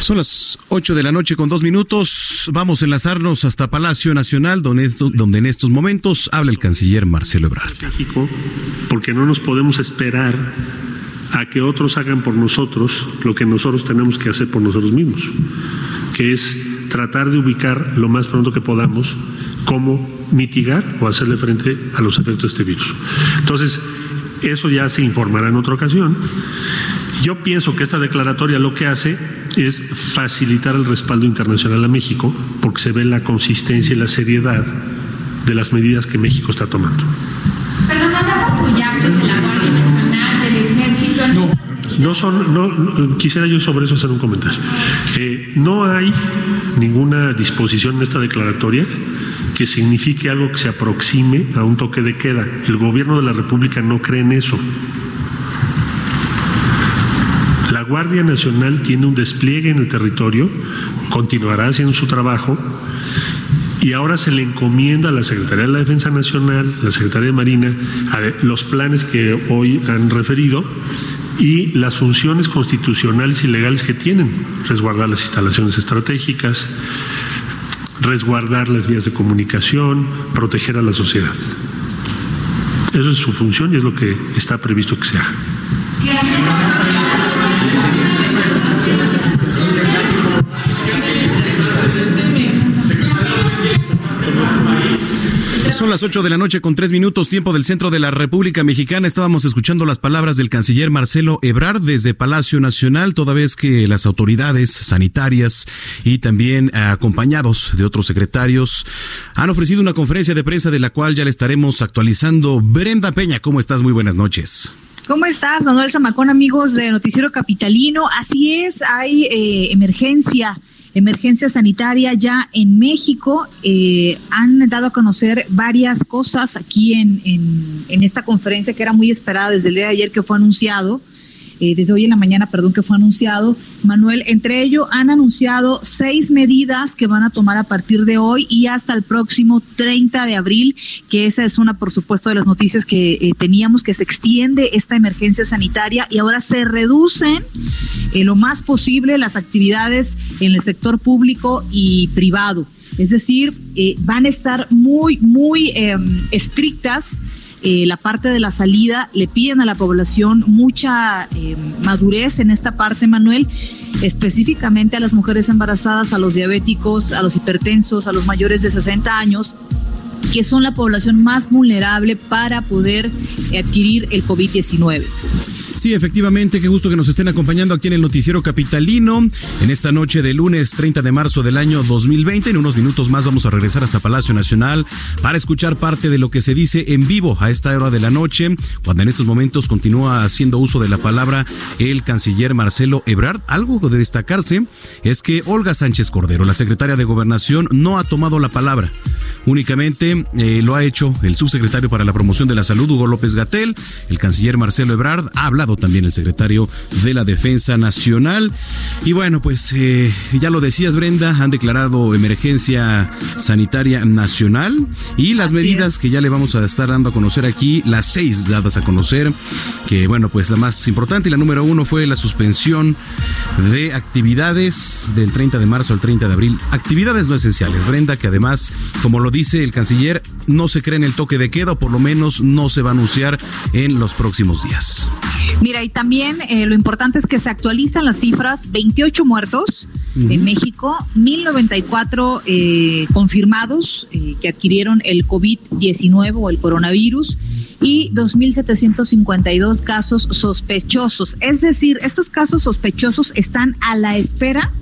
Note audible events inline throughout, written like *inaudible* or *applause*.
Son las 8 de la noche con dos minutos. Vamos a enlazarnos hasta Palacio Nacional, donde, donde en estos momentos habla el canciller Marcelo Ebrard. México, porque no nos podemos esperar a que otros hagan por nosotros lo que nosotros tenemos que hacer por nosotros mismos, que es tratar de ubicar lo más pronto que podamos cómo mitigar o hacerle frente a los efectos de este virus. Entonces, eso ya se informará en otra ocasión. Yo pienso que esta declaratoria lo que hace es facilitar el respaldo internacional a México, porque se ve la consistencia y la seriedad de las medidas que México está tomando. Pero no desde la Guardia Nacional, del Ejército. No, no son, no, no, quisiera yo sobre eso hacer un comentario. Eh, no hay ninguna disposición en esta declaratoria que signifique algo que se aproxime a un toque de queda. El gobierno de la República no cree en eso. Guardia Nacional tiene un despliegue en el territorio, continuará haciendo su trabajo y ahora se le encomienda a la Secretaría de la Defensa Nacional, la Secretaría de Marina, los planes que hoy han referido y las funciones constitucionales y legales que tienen, resguardar las instalaciones estratégicas, resguardar las vías de comunicación, proteger a la sociedad. Eso es su función y es lo que está previsto que se haga. Son las 8 de la noche con tres minutos tiempo del centro de la República Mexicana. Estábamos escuchando las palabras del canciller Marcelo Ebrard desde Palacio Nacional, toda vez que las autoridades sanitarias y también acompañados de otros secretarios han ofrecido una conferencia de prensa de la cual ya le estaremos actualizando. Brenda Peña, ¿cómo estás? Muy buenas noches. ¿Cómo estás, Manuel Zamacón, amigos de Noticiero Capitalino? Así es, hay eh, emergencia emergencia sanitaria ya en México. Eh, han dado a conocer varias cosas aquí en, en, en, esta conferencia que era muy esperada desde el día de ayer que fue anunciado. Eh, desde hoy en la mañana, perdón, que fue anunciado. Manuel, entre ello han anunciado seis medidas que van a tomar a partir de hoy y hasta el próximo 30 de abril, que esa es una, por supuesto, de las noticias que eh, teníamos, que se extiende esta emergencia sanitaria y ahora se reducen eh, lo más posible las actividades en el sector público y privado. Es decir, eh, van a estar muy, muy eh, estrictas eh, la parte de la salida, le piden a la población mucha eh, madurez en esta parte, Manuel, específicamente a las mujeres embarazadas, a los diabéticos, a los hipertensos, a los mayores de 60 años que son la población más vulnerable para poder adquirir el COVID-19. Sí, efectivamente, qué gusto que nos estén acompañando aquí en el Noticiero Capitalino en esta noche de lunes 30 de marzo del año 2020. En unos minutos más vamos a regresar hasta Palacio Nacional para escuchar parte de lo que se dice en vivo a esta hora de la noche, cuando en estos momentos continúa haciendo uso de la palabra el canciller Marcelo Ebrard. Algo de destacarse es que Olga Sánchez Cordero, la secretaria de Gobernación, no ha tomado la palabra. únicamente eh, lo ha hecho el subsecretario para la promoción de la salud, Hugo López Gatel, el canciller Marcelo Ebrard, ha también el secretario de la Defensa Nacional. Y bueno, pues eh, ya lo decías, Brenda, han declarado emergencia sanitaria nacional y las medidas que ya le vamos a estar dando a conocer aquí, las seis dadas a conocer, que bueno, pues la más importante y la número uno fue la suspensión de actividades del 30 de marzo al 30 de abril. Actividades no esenciales, Brenda, que además, como lo dice el canciller, no se cree en el toque de queda o por lo menos no se va a anunciar en los próximos días. Mira, y también eh, lo importante es que se actualizan las cifras, 28 muertos en México, 1094 eh, confirmados eh, que adquirieron el COVID-19 o el coronavirus y 2.752 casos sospechosos. Es decir, estos casos sospechosos están a la espera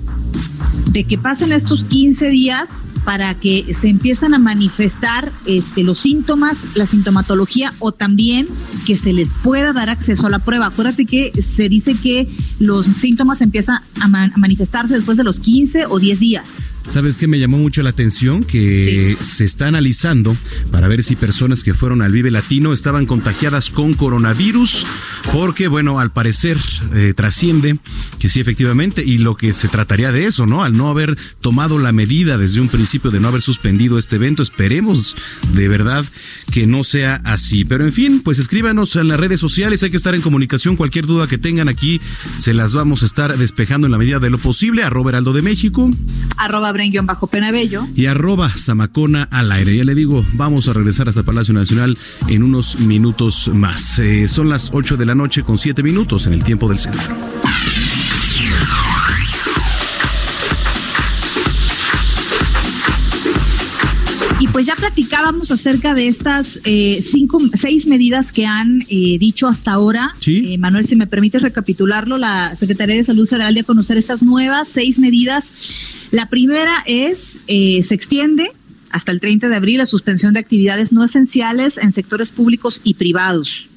de que pasen estos 15 días para que se empiezan a manifestar este, los síntomas, la sintomatología o también que se les pueda dar acceso a la prueba. Acuérdate que se dice que los síntomas empiezan a, a manifestarse después de los 15 o 10 días. ¿Sabes qué me llamó mucho la atención? Que se está analizando para ver si personas que fueron al Vive Latino estaban contagiadas con coronavirus, porque, bueno, al parecer eh, trasciende que sí, efectivamente, y lo que se trataría de eso, ¿no? Al no haber tomado la medida desde un principio de no haber suspendido este evento, esperemos de verdad que no sea así. Pero en fin, pues escríbanos en las redes sociales, hay que estar en comunicación, cualquier duda que tengan aquí, se las vamos a estar despejando en la medida de lo posible. Arroba Heraldo de México. Arroba bajo penabello Y arroba Zamacona al aire. Ya le digo, vamos a regresar hasta Palacio Nacional en unos minutos más. Eh, son las 8 de la noche con 7 minutos en el tiempo del centro. Platicábamos acerca de estas eh, cinco, seis medidas que han eh, dicho hasta ahora. ¿Sí? Manuel, si me permites recapitularlo, la Secretaría de Salud Federal dio a conocer estas nuevas seis medidas la primera es, eh, se extiende hasta el 30 de abril la suspensión de actividades no esenciales en sectores públicos y privados.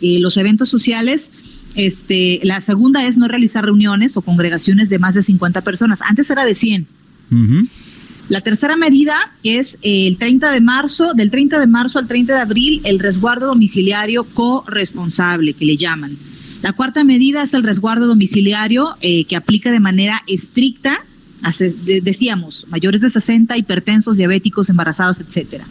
Eh, los eventos sociales, este, la segunda es no realizar reuniones o congregaciones de más de 50 personas. Antes era de 100. La tercera medida es el 30 de marzo, del 30 de marzo al 30 de abril, el resguardo domiciliario corresponsable, que le llaman. La cuarta medida es el resguardo domiciliario eh, que aplica de manera estricta decíamos, mayores de 60, hipertensos, diabéticos, embarazados, etcétera.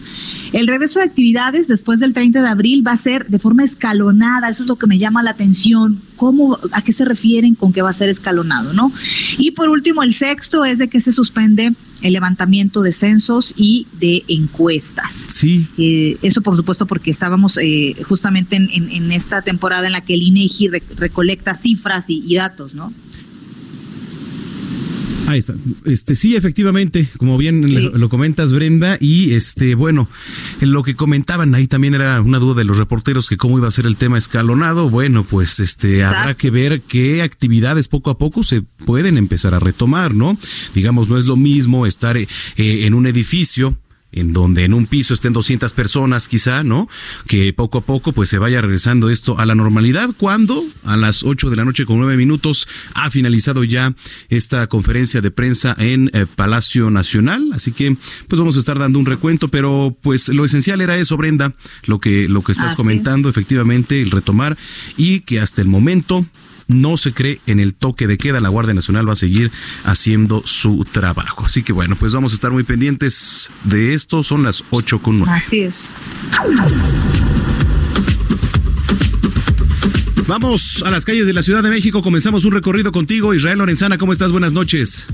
El regreso de actividades después del 30 de abril va a ser de forma escalonada, eso es lo que me llama la atención, cómo, a qué se refieren con que va a ser escalonado, ¿no? Y por último, el sexto es de que se suspende el levantamiento de censos y de encuestas. Sí. Eh, eso, por supuesto, porque estábamos eh, justamente en, esta temporada en la que el INEGI recolecta cifras y datos, ¿no? Ahí está. Este sí, efectivamente, como bien lo, comentas, Brenda, y este, bueno, en lo que comentaban ahí también era una duda de los reporteros que cómo iba a ser el tema escalonado. Bueno, pues este habrá que ver qué actividades poco a poco se pueden empezar a retomar, ¿no? Digamos, no es lo mismo estar eh, en un edificio en donde en un piso estén 200 personas quizá, ¿no? Que poco a poco pues se vaya regresando esto a la normalidad cuando a las 8 de la noche con 9 minutos ha finalizado ya esta conferencia de prensa en eh, Palacio Nacional, así que pues vamos a estar dando un recuento, pero pues lo esencial era eso, Brenda, lo que lo que estás comentando, efectivamente, el retomar y que hasta el momento no se cree en el toque de queda. La Guardia Nacional va a seguir haciendo su trabajo. Así que bueno, pues vamos a estar muy pendientes de esto. Son las 8 con 9. Así es. Vamos a las calles de la Ciudad de México. Comenzamos un recorrido contigo. Israel Lorenzana, ¿cómo estás? Buenas noches.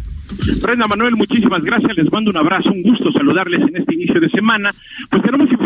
Brenda Manuel, muchísimas gracias. Les mando un abrazo, un gusto saludarles en este inicio de semana. Pues tenemos información,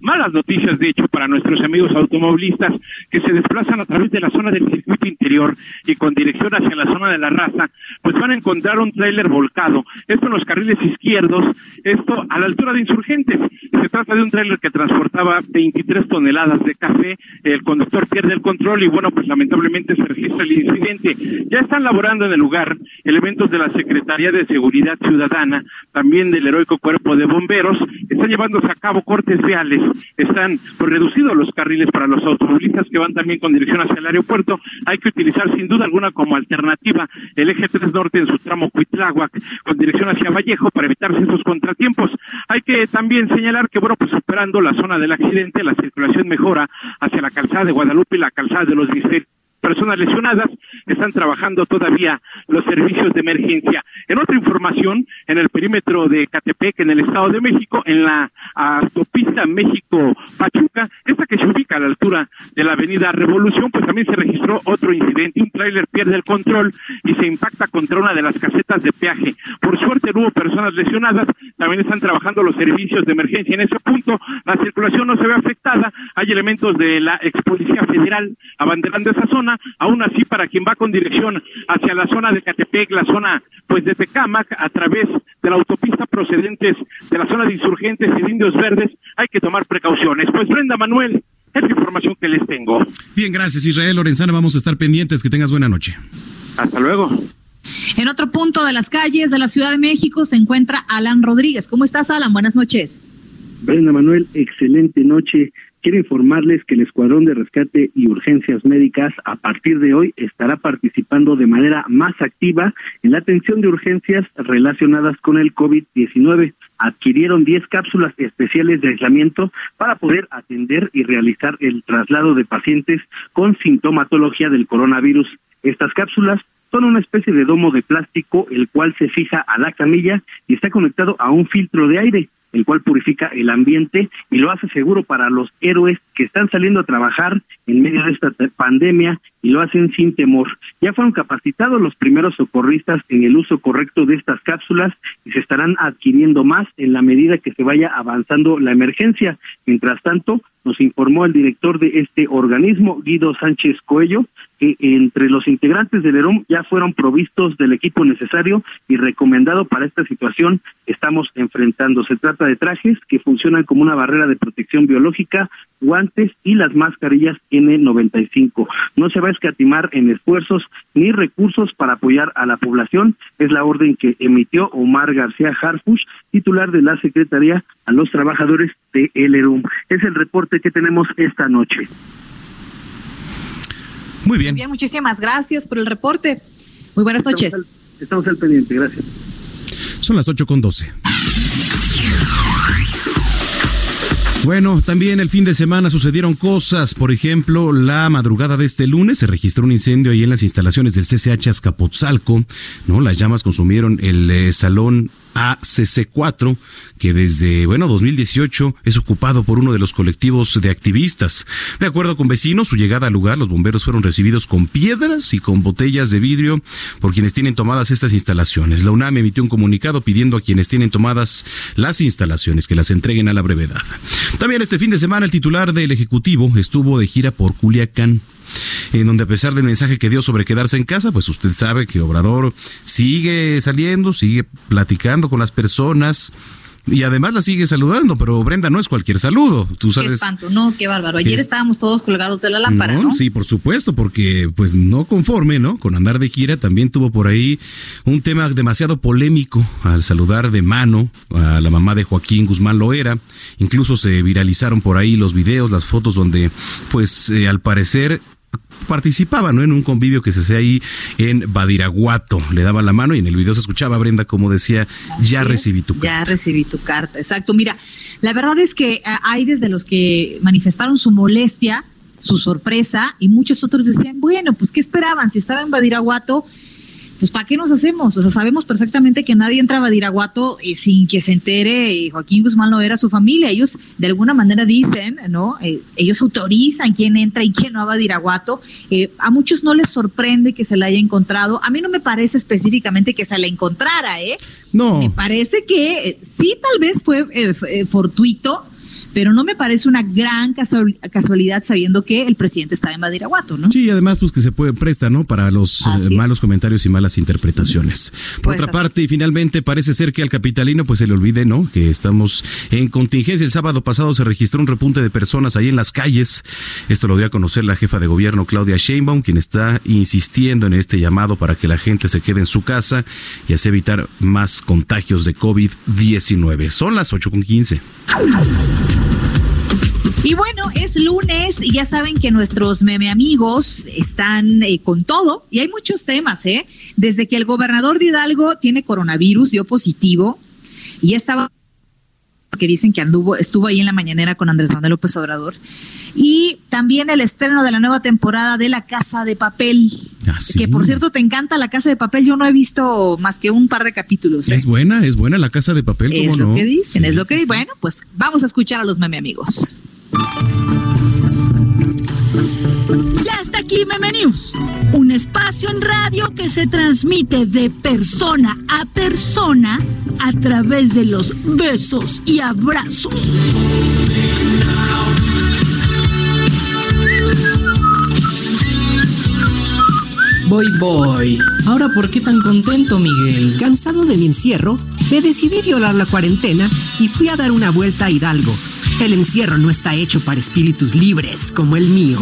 malas noticias de hecho para nuestros amigos automovilistas que se desplazan a través de la zona del circuito interior y con dirección hacia la zona de la raza, pues van a encontrar un tráiler volcado. Esto en los carriles izquierdos, esto a la altura de insurgentes. Se trata de un tráiler que transportaba 23 toneladas de café. El conductor pierde el control y bueno, pues lamentablemente se registra el incidente. Ya están laborando en el lugar elementos de la Secretaría de Seguridad Ciudadana, también del heroico Cuerpo de Bomberos, están llevándose a cabo cortes están pues, reducidos los carriles para los automovilistas que van también con dirección hacia el aeropuerto. Hay que utilizar sin duda alguna como alternativa el eje 3 norte en su tramo Cuitláhuac con dirección hacia Vallejo para evitarse esos contratiempos. Hay que también señalar que, bueno, pues superando la zona del accidente, la circulación mejora hacia la calzada de Guadalupe y la calzada de los Misterios personas lesionadas, están trabajando todavía los servicios de emergencia. En otra información, en el perímetro de Catepec, en el Estado de México, en la autopista México-Pachuca, esta que se ubica a la altura de la avenida Revolución, pues también se registró otro incidente. Un tráiler pierde el control y se impacta contra una de las casetas de peaje. Por suerte no hubo personas lesionadas, también están trabajando los servicios de emergencia en ese punto. La circulación no se ve afectada, hay elementos de la ex policía federal abanderando esa zona aún así para quien va con dirección hacia la zona de Catepec, la zona pues de Tecámac, a través de la autopista procedentes de la zona de insurgentes y de indios verdes, hay que tomar precauciones. Pues Brenda Manuel, es la información que les tengo. Bien, gracias Israel Lorenzana, vamos a estar pendientes, que tengas buena noche. Hasta luego. En otro punto de las calles de la Ciudad de México se encuentra Alan Rodríguez. ¿Cómo estás, Alan? Buenas noches. Brenda Manuel, excelente noche. Quiero informarles que el Escuadrón de Rescate y Urgencias Médicas a partir de hoy estará participando de manera más activa en la atención de urgencias relacionadas con el COVID-19. Adquirieron 10 cápsulas especiales de aislamiento para poder atender y realizar el traslado de pacientes con sintomatología del coronavirus. Estas cápsulas son una especie de domo de plástico el cual se fija a la camilla y está conectado a un filtro de aire el cual purifica el ambiente y lo hace seguro para los héroes que están saliendo a trabajar en medio de esta pandemia y lo hacen sin temor. Ya fueron capacitados los primeros socorristas en el uso correcto de estas cápsulas y se estarán adquiriendo más en la medida que se vaya avanzando la emergencia. Mientras tanto, nos informó el director de este organismo, Guido Sánchez Coello, que entre los integrantes del EROM ya fueron provistos del equipo necesario y recomendado para esta situación estamos enfrentando. Se trata de trajes que funcionan como una barrera de protección biológica, guantes y las mascarillas N95. No se va a escatimar en esfuerzos ni recursos para apoyar a la población. Es la orden que emitió Omar García Harfush, titular de la Secretaría a los trabajadores de el ERUM. Es el reporte que tenemos esta noche. Muy bien. Bien, muchísimas gracias por el reporte. Muy buenas noches. Estamos al, pendiente, gracias. Son las ocho con doce. Bueno, también el fin de semana sucedieron cosas. Por ejemplo, la madrugada de este lunes se registró un incendio ahí en las instalaciones del CCH Azcapotzalco. ¿no? Las llamas consumieron el eh, salón ACC4, que desde, bueno, 2018 es ocupado por uno de los colectivos de activistas. De acuerdo con vecinos, su llegada al lugar, los bomberos fueron recibidos con piedras y con botellas de vidrio por quienes tienen tomadas estas instalaciones. La UNAM emitió un comunicado pidiendo a quienes tienen tomadas las instalaciones que las entreguen a la brevedad. También este fin de semana el titular del Ejecutivo estuvo de gira por Culiacán en donde a pesar del mensaje que dio sobre quedarse en casa, pues usted sabe que Obrador sigue saliendo, sigue platicando con las personas, y además la sigue saludando, pero Brenda no es cualquier saludo, tú sabes. Qué espanto, no, qué bárbaro. Ayer estábamos todos colgados de la lámpara, no, Sí, por supuesto, porque pues no conforme, ¿no? Con andar de gira también tuvo por ahí un tema demasiado polémico al saludar de mano a la mamá de Joaquín Guzmán Loera. Incluso se viralizaron por ahí los videos, las fotos donde pues eh, al parecer participaba ¿no? en un convivio que se hacía ahí en Badiraguato. Le daba la mano y en el video se escuchaba Brenda como decía, ya recibí tu carta. Ya recibí tu carta, exacto. Mira, la verdad es que eh, hay desde los que manifestaron su molestia, su sorpresa, y muchos otros decían, bueno, pues ¿qué esperaban? Si estaba en Badiraguato, pues ¿para qué nos hacemos? O sea, sabemos perfectamente que nadie entra a Badiraguato eh, sin que se entere eh, Joaquín Guzmán no era su familia. Ellos de alguna manera dicen, ¿no? Eh, ellos autorizan quién entra y quién no a Badiraguato. a muchos no les sorprende que se la haya encontrado. A mí no me parece específicamente que se la encontrara, ¿eh? No. Me parece que sí, tal vez fue fortuito pero no me parece una gran casualidad sabiendo que el presidente está en Badiraguato, ¿no? Sí, además pues que se puede presta, ¿no? Para los eh, malos comentarios y malas interpretaciones. Por otra parte, y finalmente parece ser que al capitalino pues se le olvide, ¿no? Que estamos en contingencia. El sábado pasado se registró un repunte de personas ahí en las calles. Esto lo dio a conocer la jefa de gobierno Claudia Sheinbaum, quien está insistiendo en este llamado para que la gente se quede en su casa y así evitar más contagios de COVID-19. Son las 8.15. Y bueno, es lunes y ya saben que nuestros meme amigos están eh, con todo y hay muchos temas, ¿eh? Desde que el gobernador de Hidalgo tiene coronavirus, dio positivo y estaba que dicen que anduvo, estuvo ahí en la mañanera con Andrés Manuel López Obrador. Y también el estreno de la nueva temporada de La Casa de Papel. Ah, Que por cierto, te encanta La Casa de Papel. Yo no he visto más que un par de capítulos. ¿eh? Es buena, es buena La Casa de Papel, ¿cómo Es no? lo que dicen, Sí, es lo que sí. Bueno, pues vamos a escuchar a los meme amigos. Ya está aquí Meme News, un espacio en radio que se transmite de persona a persona a través de los besos y abrazos. Voy, voy. Ahora, ¿por qué tan contento, Miguel? Cansado de mi encierro, me decidí violar la cuarentena y fui a dar una vuelta a Hidalgo. El encierro no está hecho para espíritus libres como el mío.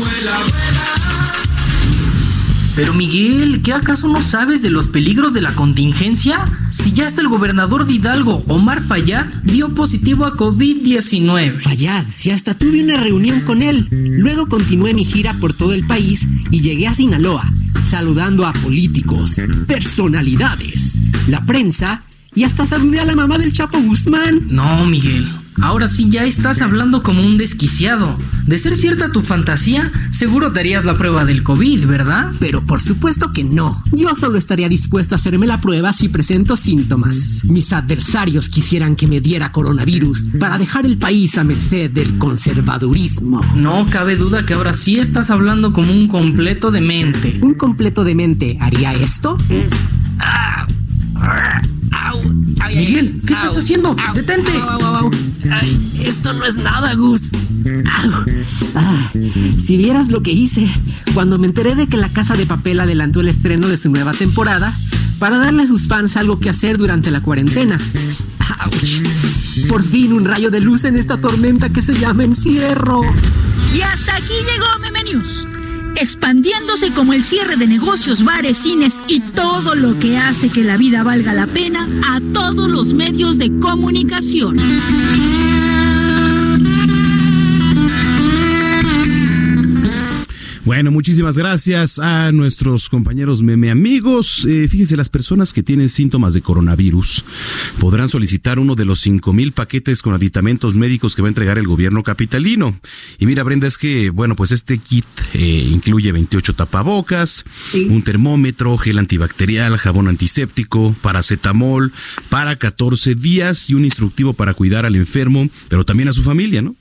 Pero Miguel, ¿qué acaso no sabes de los peligros de la contingencia? Si ya hasta el gobernador de Hidalgo, Omar Fayad, dio positivo a COVID-19. Fallad, si hasta tuve una reunión con él. Luego continué mi gira por todo el país y llegué a Sinaloa, saludando a políticos, personalidades, la prensa y hasta saludé a la mamá del Chapo Guzmán. No, Miguel. Ahora sí ya estás hablando como un desquiciado. De ser cierta tu fantasía, seguro te harías la prueba del COVID, ¿verdad? Pero por supuesto que no. Yo solo estaría dispuesto a hacerme la prueba si presento síntomas. Mis adversarios quisieran que me diera coronavirus para dejar el país a merced del conservadurismo. No cabe duda que ahora sí estás hablando como un completo demente. ¿Un completo demente haría esto? Miguel, ¿qué estás haciendo? ¡Detente! Au. Ay, esto no es nada, Gus. Ah, si vieras lo que hice cuando me enteré de que la Casa de Papel adelantó el estreno de su nueva temporada para darle a sus fans algo que hacer durante la cuarentena. Ouch. Por fin un rayo de luz en esta tormenta que se llama encierro. Y hasta aquí llegó Meme News, expandiéndose como el cierre de negocios, bares, cines y todo lo que hace que la vida valga la pena a todos los medios de comunicación. Bueno, muchísimas gracias a nuestros compañeros meme amigos. Eh, fíjense, las personas que tienen síntomas de coronavirus podrán solicitar uno de los cinco mil paquetes con aditamentos médicos que va a entregar el gobierno capitalino. Y mira, Brenda, es que, bueno, pues este kit eh, incluye 28 tapabocas, un termómetro, gel antibacterial, jabón antiséptico, paracetamol para 14 días y un instructivo para cuidar al enfermo, pero también a su familia, ¿no?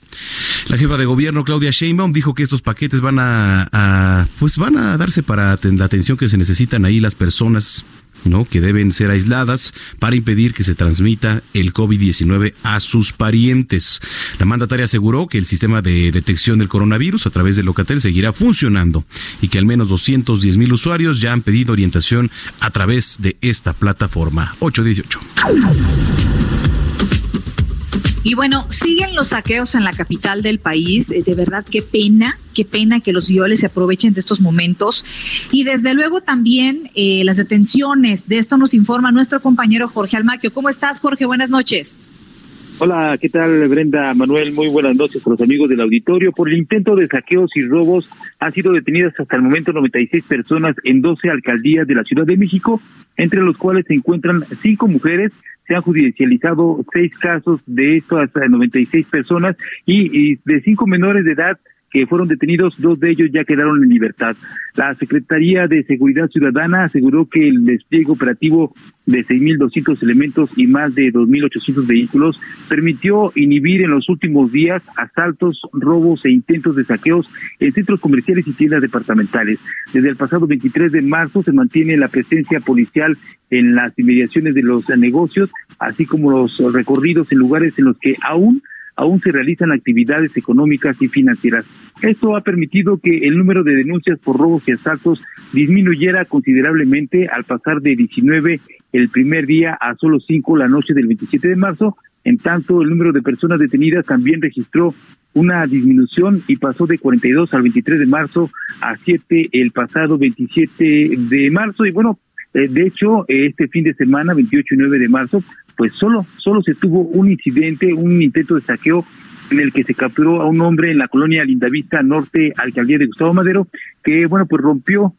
La jefa de gobierno Claudia Sheinbaum dijo que estos paquetes van a, pues van a darse para la atención que se necesitan ahí las personas ¿no? que deben ser aisladas para impedir que se transmita el COVID-19 a sus parientes. La mandataria aseguró que el sistema de detección del coronavirus a través de Locatel seguirá funcionando y que al menos 210 mil usuarios ya han pedido orientación a través de esta plataforma. 818. Y bueno, siguen los saqueos en la capital del país. Eh, De verdad, qué pena, qué pena que los violes se aprovechen de estos momentos. Y desde luego también eh, las detenciones. De esto nos informa nuestro compañero Jorge Almaquio. ¿Cómo estás, Jorge? Buenas noches. Hola, ¿qué tal Brenda Manuel? Muy buenas noches a los amigos del auditorio. Por el intento de saqueos y robos han sido detenidas hasta el momento 96 personas en 12 alcaldías de la Ciudad de México, entre los cuales se encuentran cinco mujeres. Se han judicializado seis casos de estas eh, 96 personas y, y de cinco menores de edad que fueron detenidos, dos de ellos ya quedaron en libertad. La Secretaría de Seguridad Ciudadana aseguró que el despliegue operativo de 6.200 elementos y más de 2.800 vehículos permitió inhibir en los últimos días asaltos, robos e intentos de saqueos en centros comerciales y tiendas departamentales. Desde el pasado 23 de marzo se mantiene la presencia policial en las inmediaciones de los negocios, así como los recorridos en lugares en los que aún aún se realizan actividades económicas y financieras. Esto ha permitido que el número de denuncias por robos y asaltos disminuyera considerablemente al pasar de 19 el primer día a solo 5 la noche del 27 de marzo. En tanto, el número de personas detenidas también registró una disminución y pasó de 42 al 23 de marzo a 7 el pasado 27 de marzo. Y bueno, eh, de hecho, este fin de semana, 28 y 9 de marzo, pues solo, solo se tuvo un incidente, un intento de saqueo en el que se capturó a un hombre en la colonia Lindavista Norte, alcaldía de Gustavo Madero, que bueno, pues rompió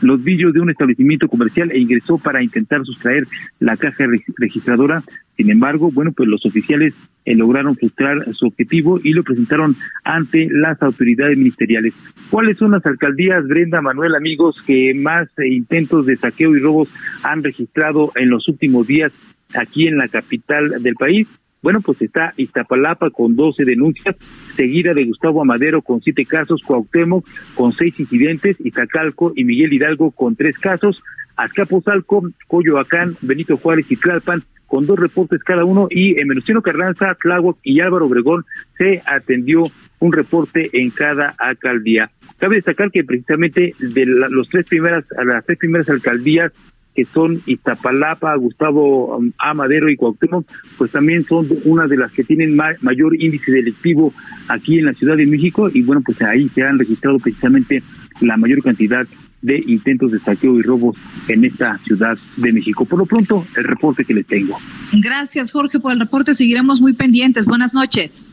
los vidrios de un establecimiento comercial e ingresó para intentar sustraer la caja registradora. Sin embargo, bueno, pues los oficiales eh, lograron frustrar su objetivo y lo presentaron ante las autoridades ministeriales. ¿Cuáles son las alcaldías, Brenda, Manuel, amigos, que más eh, intentos de saqueo y robos han registrado en los últimos días aquí en la capital del país? Bueno, pues está Iztapalapa con 12 denuncias, seguida de Gustavo Amadero con 7 casos, Cuauhtémoc con 6 incidentes, Iztacalco y Miguel Hidalgo con 3 casos, Azcapotzalco, Coyoacán, Benito Juárez y Tlalpan con dos reportes cada uno y en Carranza, Tláhuac y Álvaro Obregón se atendió un reporte en cada alcaldía. Cabe destacar que precisamente de los tres primeras, las tres primeras alcaldías que son Iztapalapa, Gustavo um, Amadero y Cuauhtémoc, pues también son una de las que tienen mayor índice delictivo aquí en la Ciudad de México y bueno, pues ahí se han registrado precisamente la mayor cantidad de intentos de saqueo y robos en esta Ciudad de México. Por lo pronto, el reporte que les tengo. Gracias, Jorge, por el reporte. Seguiremos muy pendientes. Buenas noches.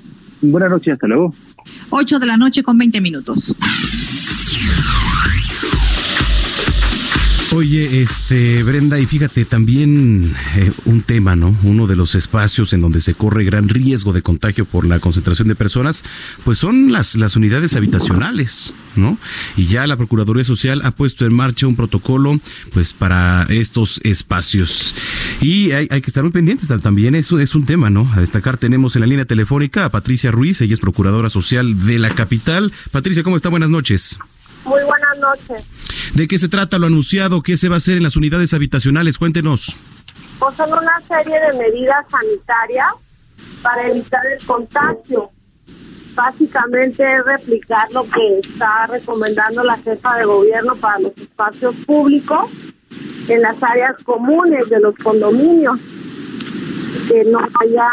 Buenas noches, hasta luego. Ocho de la noche con veinte minutos. Oye, este Brenda, y fíjate también eh, un tema, ¿no? Uno de los espacios en donde se corre gran riesgo de contagio por la concentración de personas, pues son las, las unidades habitacionales, ¿no? Y ya la Procuraduría Social ha puesto en marcha un protocolo, pues, para estos espacios. Y hay, hay que estar muy pendientes también, eso es un tema, ¿no? A destacar tenemos en la línea telefónica a Patricia Ruiz, ella es Procuradora Social de la capital. Patricia, ¿cómo está? Buenas noches. Muy buenas noches. ¿De qué se trata lo anunciado? ¿Qué se va a hacer en las unidades habitacionales? Cuéntenos. Pues son una serie de medidas sanitarias para evitar el contagio. Básicamente es replicar lo que está recomendando la jefa de gobierno para los espacios públicos en las áreas comunes de los condominios. Que no haya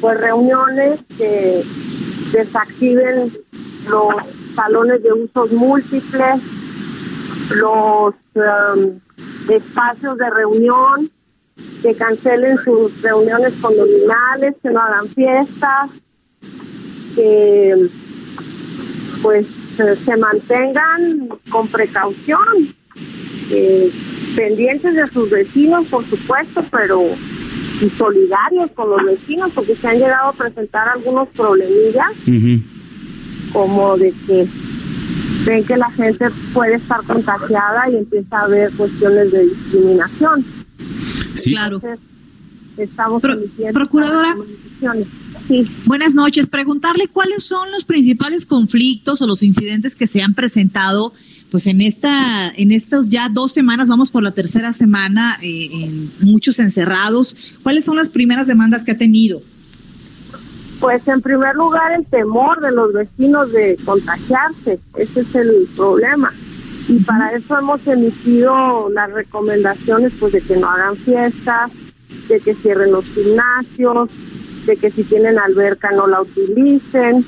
pues reuniones que desactiven los salones de usos múltiples, los um, espacios de reunión, que cancelen sus reuniones condominales, que no hagan fiestas, que pues se mantengan con precaución, pendientes de sus vecinos, por supuesto, pero y solidarios con los vecinos, porque se han llegado a presentar algunos problemillas como de que ven que la gente puede estar contagiada y empieza a haber cuestiones de discriminación. Sí. Claro. estamos Procuradora. Sí. Buenas noches. Preguntarle cuáles son los principales conflictos o los incidentes que se han presentado pues en esta en estas ya dos semanas vamos por la tercera semana eh, en muchos encerrados cuáles son las primeras demandas que ha tenido pues en primer lugar el temor de los vecinos de contagiarse, ese es el problema. Y para eso hemos emitido las recomendaciones pues de que no hagan fiestas, de que cierren los gimnasios, de que si tienen alberca no la utilicen,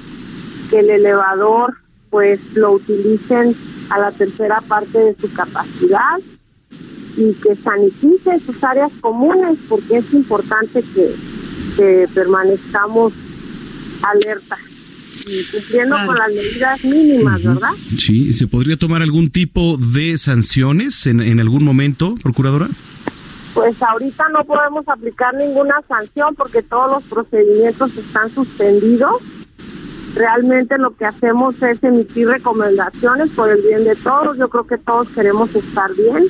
que el elevador pues lo utilicen a la tercera parte de su capacidad y que saniticen sus áreas comunes porque es importante que, que permanezcamos alerta y cumpliendo con las medidas mínimas, ¿verdad? Sí, ¿se podría tomar algún tipo de sanciones en, en algún momento, procuradora? Pues ahorita no podemos aplicar ninguna sanción porque todos los procedimientos están suspendidos. Realmente lo que hacemos es emitir recomendaciones por el bien de todos. Yo creo que todos queremos estar bien,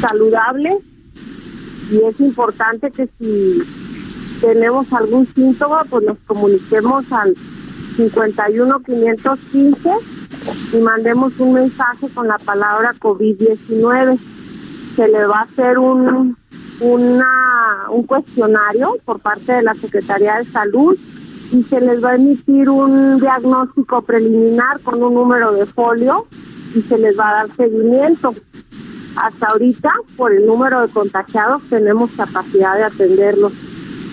saludables y es importante que si tenemos algún síntoma, pues nos comuniquemos al 51 515 y mandemos un mensaje con la palabra COVID-19. Se le va a hacer un una un cuestionario por parte de la Secretaría de Salud y se les va a emitir un diagnóstico preliminar con un número de folio y se les va a dar seguimiento. Hasta ahorita, por el número de contagiados, tenemos capacidad de atenderlos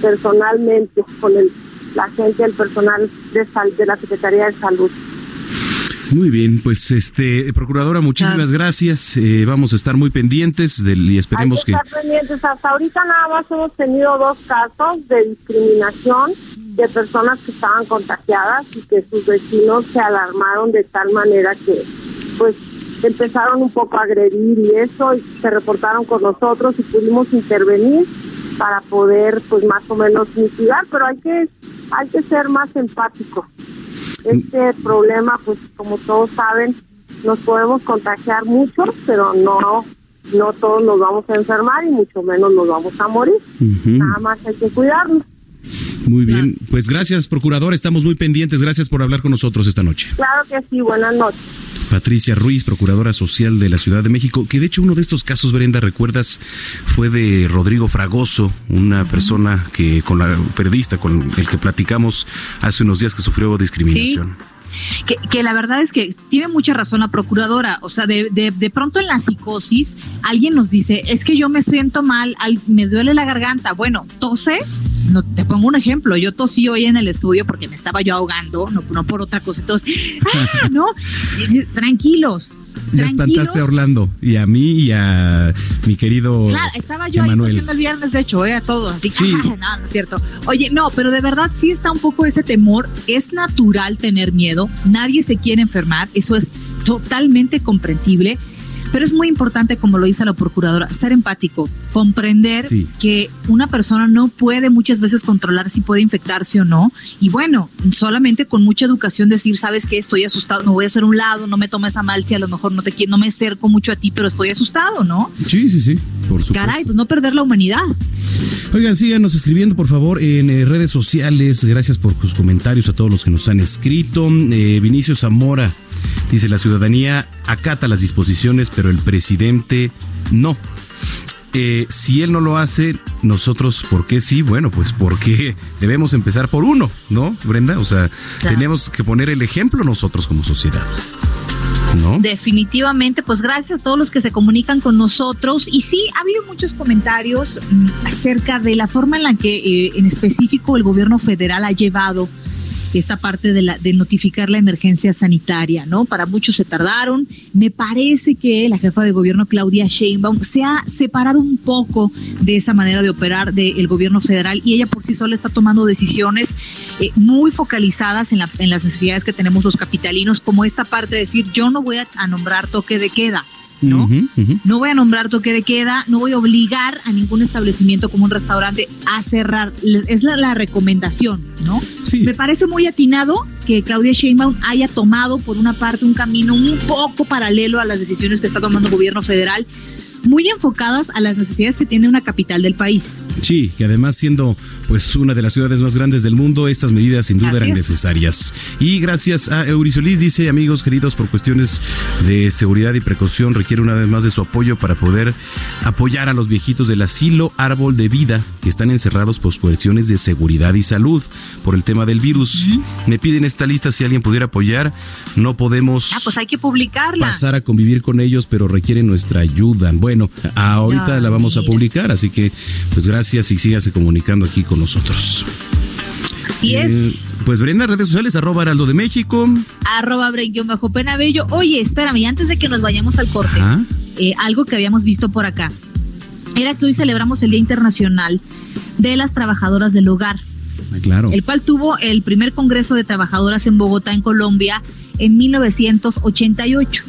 personalmente con el, la gente, el personal de, de la Secretaría de Salud. Muy bien, pues este procuradora, muchísimas gracias. Eh, vamos a estar muy pendientes del, y esperemos que, que... Estar pendientes. Hasta ahorita nada más hemos tenido dos casos de discriminación de personas que estaban contagiadas y que sus vecinos se alarmaron de tal manera que pues empezaron un poco a agredir y eso y se reportaron con nosotros y pudimos intervenir para poder pues más o menos mitigar, pero hay que hay que ser más empático. Este problema pues como todos saben nos podemos contagiar mucho, pero no no todos nos vamos a enfermar y mucho menos nos vamos a morir. Nada más hay que cuidarnos. Muy bien, pues gracias, procurador. Estamos muy pendientes. Gracias por hablar con nosotros esta noche. Claro que sí, buenas noches. Patricia Ruiz, procuradora social de la Ciudad de México, que de hecho uno de estos casos, Brenda, recuerdas, fue de Rodrigo Fragoso, una persona que con la periodista con el que platicamos hace unos días que sufrió discriminación. Que, que, la verdad es que tiene mucha razón la procuradora. O sea, de, de, de, pronto en la psicosis alguien nos dice, es que yo me siento mal, me duele la garganta. Bueno, toses. No, te pongo un ejemplo. Yo tosí hoy en el estudio porque me estaba yo ahogando, no, no por otra cosa. Entonces, *laughs* ah, no, tranquilos. Ya espantaste a Orlando y a mí y a mi querido. Claro, estaba yo ahí el viernes, de hecho, eh, a todos. Así que, *laughs* no, no es cierto. Oye, no, pero de verdad sí está un poco ese temor. Es natural tener miedo. Nadie se quiere enfermar. Eso es totalmente comprensible. Pero es muy importante, como lo dice la procuradora, ser empático, comprender sí. que una persona no puede muchas veces controlar si puede infectarse o no. Y bueno, solamente con mucha educación decir, sabes que estoy asustado, me voy a hacer un lado, no me tomes a mal si a lo mejor no te no me acerco mucho a ti, pero estoy asustado, ¿no? Sí, sí, sí, por supuesto. Caray, pues no perder la humanidad. Oigan, síganos escribiendo, por favor, en eh, redes sociales. Gracias por sus comentarios a todos los que nos han escrito. Eh, Vinicio Zamora dice, la ciudadanía acata las disposiciones, pero el presidente no. Eh, si él no lo hace, nosotros, ¿por qué sí? Bueno, pues porque debemos empezar por uno, ¿no, Brenda? O sea, claro. tenemos que poner el ejemplo nosotros como sociedad. ¿No? Definitivamente, pues gracias a todos los que se comunican con nosotros. Y sí, ha habido muchos comentarios mmm, acerca de la forma en la que eh, en específico el gobierno federal ha llevado esta parte de, la, notificar la emergencia sanitaria, ¿no? Para muchos se tardaron. Me parece que la jefa de gobierno, Claudia Sheinbaum, se ha separado un poco de esa manera de operar del gobierno federal y ella por sí sola está tomando decisiones eh, muy focalizadas en, la, en las necesidades que tenemos los capitalinos, como esta parte de decir, yo no voy a nombrar toque de queda. ¿No? Uh -huh, uh -huh. No voy a nombrar toque de queda, no voy a obligar a ningún establecimiento como un restaurante a cerrar. Es la, la recomendación, ¿no? Sí. Me parece muy atinado que Claudia Sheinbaum haya tomado por una parte un camino un poco paralelo a las decisiones que está tomando el gobierno federal, muy enfocadas a las necesidades que tiene una capital del país. Sí, que además siendo pues una de las ciudades más grandes del mundo, estas medidas sin duda Así eran es. necesarias. Y gracias a Eurisolis dice, amigos queridos, por cuestiones de seguridad y precaución, requiere una vez más de su apoyo para poder apoyar a los viejitos del asilo Árbol de Vida que están encerrados por cuestiones de seguridad y salud por el tema del virus. Uh -huh. Me piden esta lista si alguien pudiera apoyar. No podemos ah, pues hay que publicarla. pasar a convivir con ellos, pero requieren nuestra ayuda. Bueno, ahorita Ay, la vamos mira. a publicar, así que pues gracias y sígase comunicando aquí con nosotros. Así eh, es. Pues Brenda, redes sociales, arroba Heraldo de México. Arroba bajo Penabello. Oye, espérame, antes de que nos vayamos al corte, eh, algo que habíamos visto por acá, era que hoy celebramos el Día Internacional de las Trabajadoras del Hogar. Ah, claro. El cual tuvo el primer Congreso de Trabajadoras en Bogotá, en Colombia, en 1988.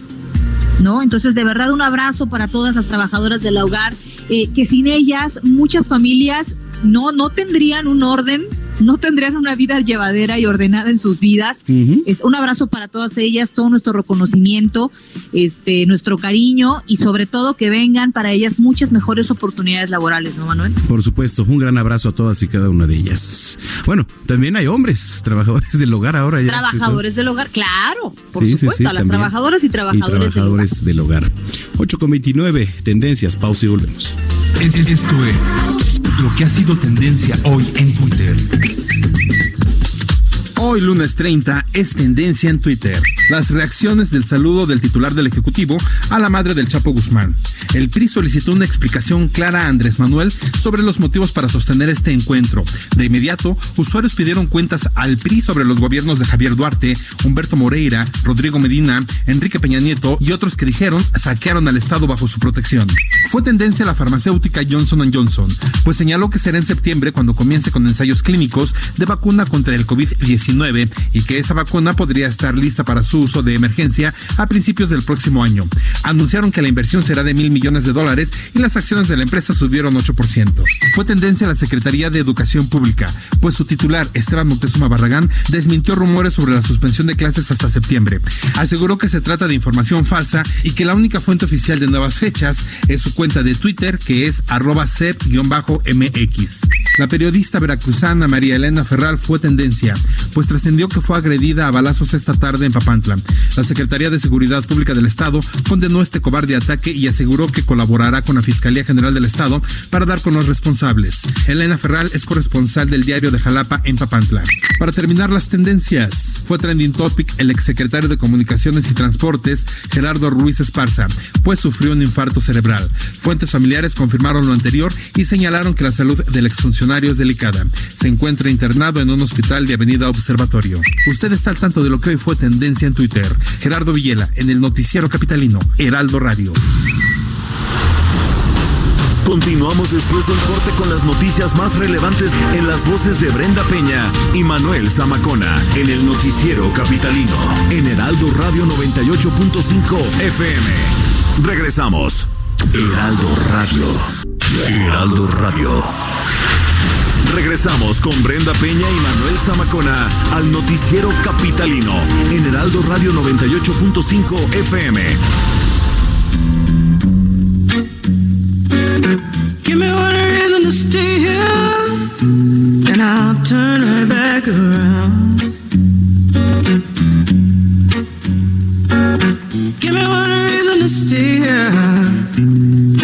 ¿No? Entonces, de verdad, un abrazo para todas las trabajadoras del hogar, eh, que sin ellas muchas familias no, no tendrían un orden, no tendrían una vida llevadera y ordenada en sus vidas. Uh -huh. es un abrazo para todas ellas, todo nuestro reconocimiento, este, nuestro cariño y sobre todo que vengan para ellas muchas mejores oportunidades laborales, ¿no, Manuel? Por supuesto, un gran abrazo a todas y cada una de ellas. Bueno, también hay hombres, trabajadores del hogar ahora ya. Trabajadores del hogar, claro, por sí, supuesto, sí, sí, a las también. trabajadoras y trabajadores, y trabajadores del hogar. Del hogar. 8 con 29, tendencias, pausa y volvemos. Esto es lo que ha sido tendencia hoy en Twitter. Hoy lunes 30 es tendencia en Twitter. Las reacciones del saludo del titular del Ejecutivo a la madre del Chapo Guzmán. El PRI solicitó una explicación clara a Andrés Manuel sobre los motivos para sostener este encuentro. De inmediato, usuarios pidieron cuentas al PRI sobre los gobiernos de Javier Duarte, Humberto Moreira, Rodrigo Medina, Enrique Peña Nieto y otros que dijeron saquearon al Estado bajo su protección. Fue tendencia la farmacéutica Johnson Johnson, pues señaló que será en septiembre cuando comience con ensayos clínicos de vacuna contra el COVID-19 y que esa vacuna podría estar lista para su uso de emergencia a principios del próximo año. Anunciaron que la inversión será de mil millones de dólares y las acciones de la empresa subieron 8%. Fue tendencia la Secretaría de Educación Pública, pues su titular, Esteban Montezuma Barragán, desmintió rumores sobre la suspensión de clases hasta septiembre. Aseguró que se trata de información falsa y que la única fuente oficial de nuevas fechas es su cuenta de Twitter, que es arroba mx La periodista veracruzana María Elena Ferral fue tendencia, pues trascendió que fue agredida a balazos esta tarde en Papantla. La Secretaría de Seguridad Pública del Estado condenó este cobarde ataque y aseguró que colaborará con la Fiscalía General del Estado para dar con los responsables. Elena Ferral es corresponsal del diario de Jalapa en Papantla. Para terminar las tendencias, fue trending topic el exsecretario de Comunicaciones y Transportes, Gerardo Ruiz Esparza, pues sufrió un infarto cerebral. Fuentes familiares confirmaron lo anterior y señalaron que la salud del exfuncionario es delicada. Se encuentra internado en un hospital de Avenida Observatorio. Usted está al tanto de lo que hoy fue tendencia en Twitter. Gerardo Villela, en el noticiero capitalino, Heraldo Radio. Continuamos después del corte con las noticias más relevantes en las voces de Brenda Peña y Manuel Zamacona en el noticiero capitalino en Heraldo Radio 98.5 FM. Regresamos. Heraldo Radio. Heraldo Radio. Regresamos con Brenda Peña y Manuel Zamacona al noticiero capitalino en Heraldo Radio 98.5 FM. Give me one reason to stay here, and I'll turn right back around. Give me one reason to stay here,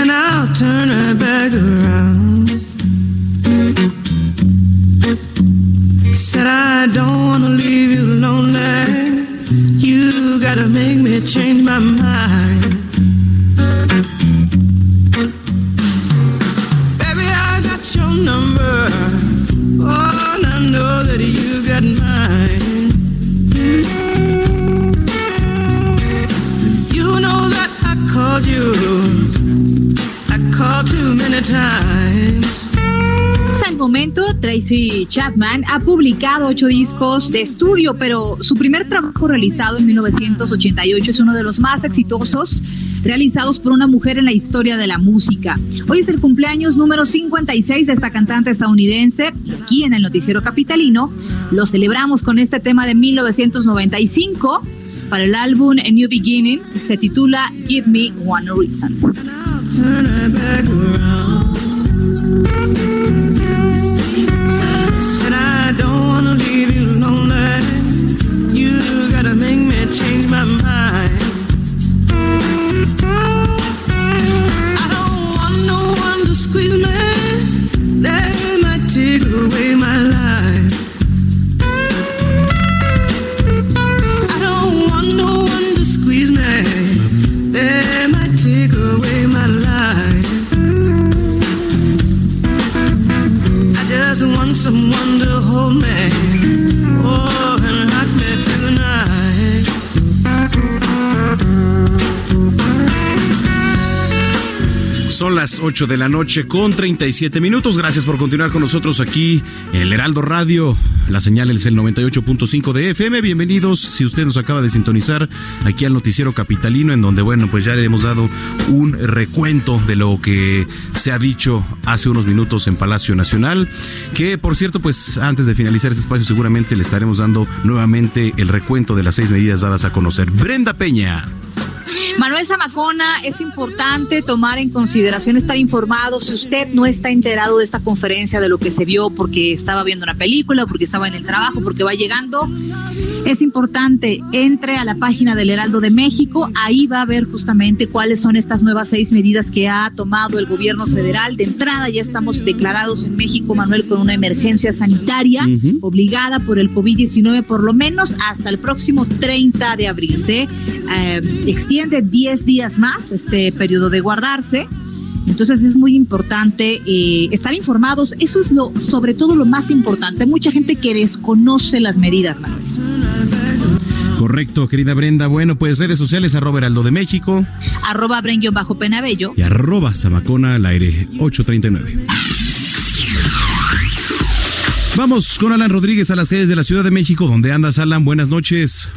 and I'll turn right back around. Said I don't wanna leave you lonely. You gotta make me change my mind. Tracy Chapman ha publicado ocho discos de estudio, pero su primer trabajo realizado en 1988 es uno de los más exitosos realizados por una mujer en la historia de la música. Hoy es el cumpleaños número 56 de esta cantante estadounidense y aquí en el Noticiero Capitalino lo celebramos con este tema de 1995 para el álbum A New Beginning, se titula Give Me One Reason. Don't wanna leave you las 8 de la noche con 37 minutos. Gracias por continuar con nosotros aquí en el Heraldo Radio. La señal es el 98.5 de FM. Bienvenidos, si usted nos acaba de sintonizar, aquí al Noticiero Capitalino, en donde, bueno, pues ya le hemos dado un recuento de lo que se ha dicho hace unos minutos en Palacio Nacional. Que, por cierto, pues antes de finalizar este espacio, seguramente le estaremos dando nuevamente el recuento de las seis medidas dadas a conocer. Brenda Peña. Manuel Zamacona, es importante tomar en consideración estar informado. Si usted no está enterado de esta conferencia, de lo que se vio porque estaba viendo una película, porque estaba en el trabajo, porque va llegando, es importante, entre a la página del Heraldo de México, ahí va a ver justamente cuáles son estas nuevas seis medidas que ha tomado el gobierno federal. De entrada ya estamos declarados en México, Manuel, con una emergencia sanitaria obligada por el COVID-19 por lo menos hasta el próximo 30 de abril. Se eh, extiende 10 días más este periodo de guardarse. Entonces es muy importante eh, estar informados. Eso es lo, sobre todo lo más importante. Hay mucha gente que desconoce las medidas, Manuel. Correcto, querida Brenda. Bueno, pues redes sociales, arroba Heraldo de México. Arroba Brenguio bajo Penabello. Y arroba Zamacona al aire 839. Vamos con Alan Rodríguez a las calles de la Ciudad de México. ¿Dónde andas, Alan? Buenas noches.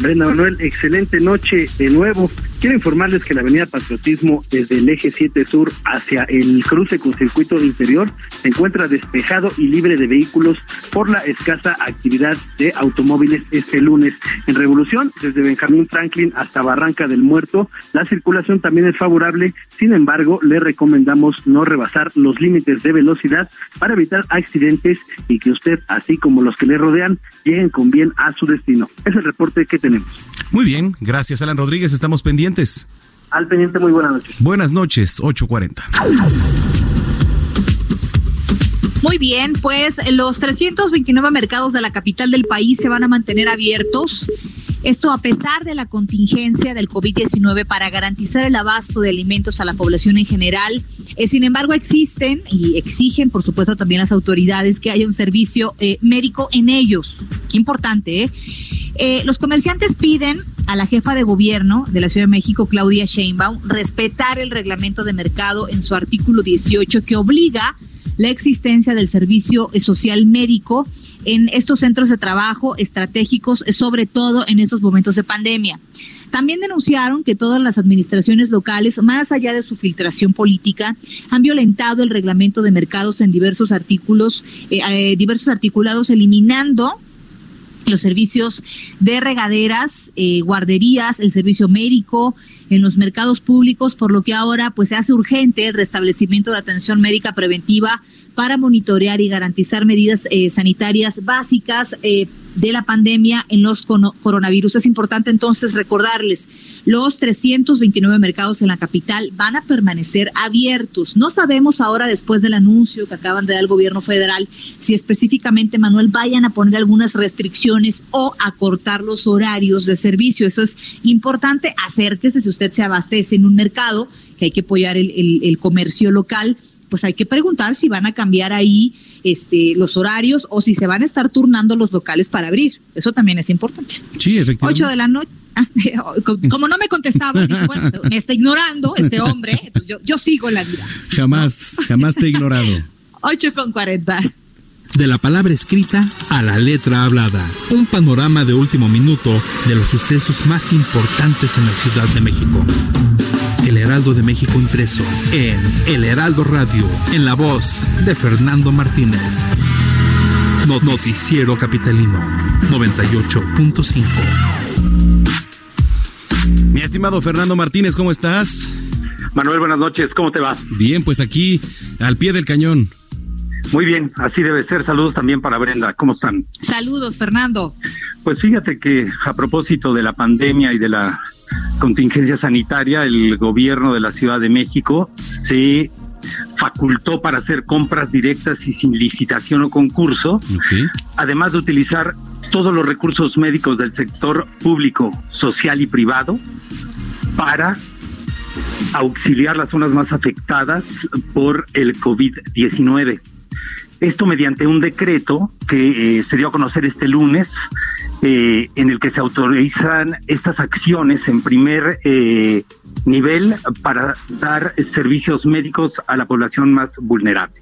Brenda Manuel, excelente noche de nuevo. Quiero informarles que la avenida Patriotismo desde el eje 7 sur hacia el cruce con circuito interior se encuentra despejado y libre de vehículos por la escasa actividad de automóviles este lunes. En Revolución, desde Benjamín Franklin hasta Barranca del Muerto, la circulación también es favorable. Sin embargo, le recomendamos no rebasar los límites de velocidad para evitar accidentes y que usted, así como los que le rodean, lleguen con bien a su destino. Es el reporte que tenemos. Muy bien, gracias Alan Rodríguez, estamos pendientes. Al pendiente, muy buenas noches. Buenas noches, 840. Muy bien, pues los 329 mercados de la capital del país se van a mantener abiertos. Esto a pesar de la contingencia del COVID-19 para garantizar el abasto de alimentos a la población en general. Eh, sin embargo, existen y exigen, por supuesto, también las autoridades que haya un servicio eh, médico en ellos. Qué importante, ¿eh? Eh, los comerciantes piden a la jefa de gobierno de la Ciudad de México, Claudia Sheinbaum, respetar el reglamento de mercado en su artículo 18 que obliga la existencia del servicio social médico en estos centros de trabajo estratégicos, sobre todo en estos momentos de pandemia. También denunciaron que todas las administraciones locales, más allá de su filtración política, han violentado el reglamento de mercados en diversos artículos, eh, eh, diversos articulados, eliminando los servicios de regaderas, eh, guarderías, el servicio médico en los mercados públicos, por lo que ahora pues se hace urgente el restablecimiento de atención médica preventiva para monitorear y garantizar medidas eh, sanitarias básicas eh, de la pandemia en los coronavirus. Es importante entonces recordarles, los 329 mercados en la capital van a permanecer abiertos. No sabemos ahora, después del anuncio que acaban de dar el gobierno federal, si específicamente, Manuel, vayan a poner algunas restricciones o acortar los horarios de servicio. Eso es importante. Acérquese si usted se abastece en un mercado, que hay que apoyar el, el comercio local pues hay que preguntar si van a cambiar ahí este, los horarios o si se van a estar turnando los locales para abrir. Eso también es importante. Sí, efectivamente. Ocho de la noche. Ah, *laughs* como no me contestaba, dije, bueno, me está ignorando este hombre, entonces yo, yo sigo en la vida. Jamás, jamás te he ignorado. *laughs* Ocho con cuarenta. De la palabra escrita a la letra hablada. Un panorama de último minuto de los sucesos más importantes en la Ciudad de México. El Heraldo de México impreso en El Heraldo Radio, en la voz de Fernando Martínez. Noticiero Capitalino 98.5. Mi estimado Fernando Martínez, ¿cómo estás? Manuel, buenas noches, ¿cómo te va? Bien, pues aquí al pie del cañón. Muy bien, así debe ser. Saludos también para Brenda. ¿Cómo están? Saludos, Fernando. Pues fíjate que a propósito de la pandemia y de la contingencia sanitaria, el gobierno de la Ciudad de México se facultó para hacer compras directas y sin licitación o concurso, además de utilizar todos los recursos médicos del sector público, social y privado para auxiliar las zonas más afectadas por el COVID-19. Esto mediante un decreto que eh, se dio a conocer este lunes, eh, en el que se autorizan estas acciones en primer eh, nivel para dar servicios médicos a la población más vulnerable.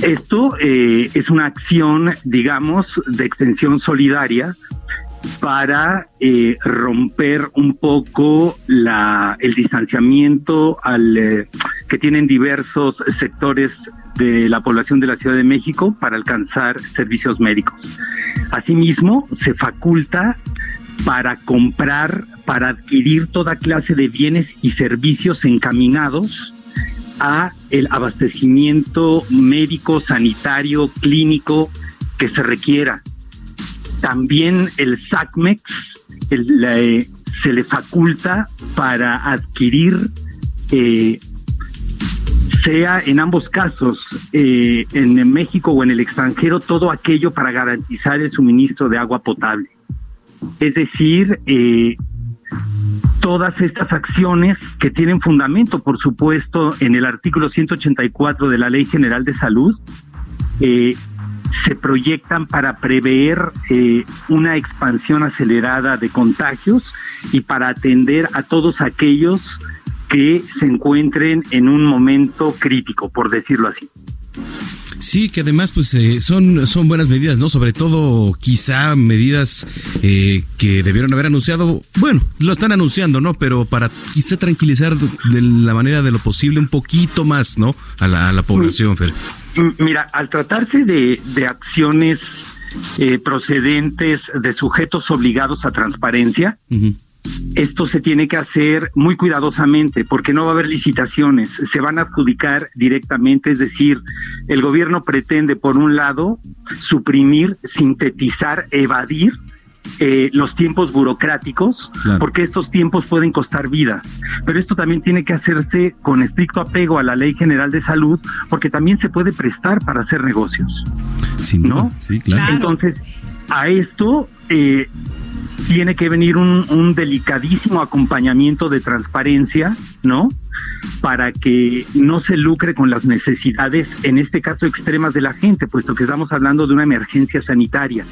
Esto es una acción, digamos, de extensión solidaria para romper un poco la, el distanciamiento al, que tienen diversos sectores de la población de la Ciudad de México para alcanzar servicios médicos. Asimismo, se faculta para comprar, para adquirir toda clase de bienes y servicios encaminados a el abastecimiento médico, sanitario, clínico que se requiera. También el SACMEX el, se le faculta para adquirir, eh, sea en ambos casos, eh, en México o en el extranjero, todo aquello para garantizar el suministro de agua potable. Es decir, eh, todas estas acciones que tienen fundamento, por supuesto, en el artículo 184 de la Ley General de Salud, eh, se proyectan para prever una expansión acelerada de contagios y para atender a todos aquellos que se encuentren en un momento crítico, por decirlo así. Sí, que además pues eh, son, son buenas medidas, ¿no? Sobre todo quizá medidas eh, que debieron haber anunciado, bueno, lo están anunciando, ¿no? Pero para quizá tranquilizar de la manera de lo posible un poquito más, ¿no? A la, a la población, Fer. Mira, al tratarse de, de acciones eh, procedentes de sujetos obligados a transparencia, esto se tiene que hacer muy cuidadosamente porque no va a haber licitaciones, se van a adjudicar directamente, es decir, el gobierno pretende, por un lado, suprimir, sintetizar, evadir eh, los tiempos burocráticos, porque estos tiempos pueden costar vidas. Pero esto también tiene que hacerse con estricto apego a la Ley General de Salud, porque también se puede prestar para hacer negocios. ¿No? Sí, claro. Entonces, a esto eh, tiene que venir un, un, delicadísimo acompañamiento de transparencia, ¿no? Para que no se lucre con las necesidades, en este caso extremas de la gente, puesto que estamos hablando de una emergencia sanitaria.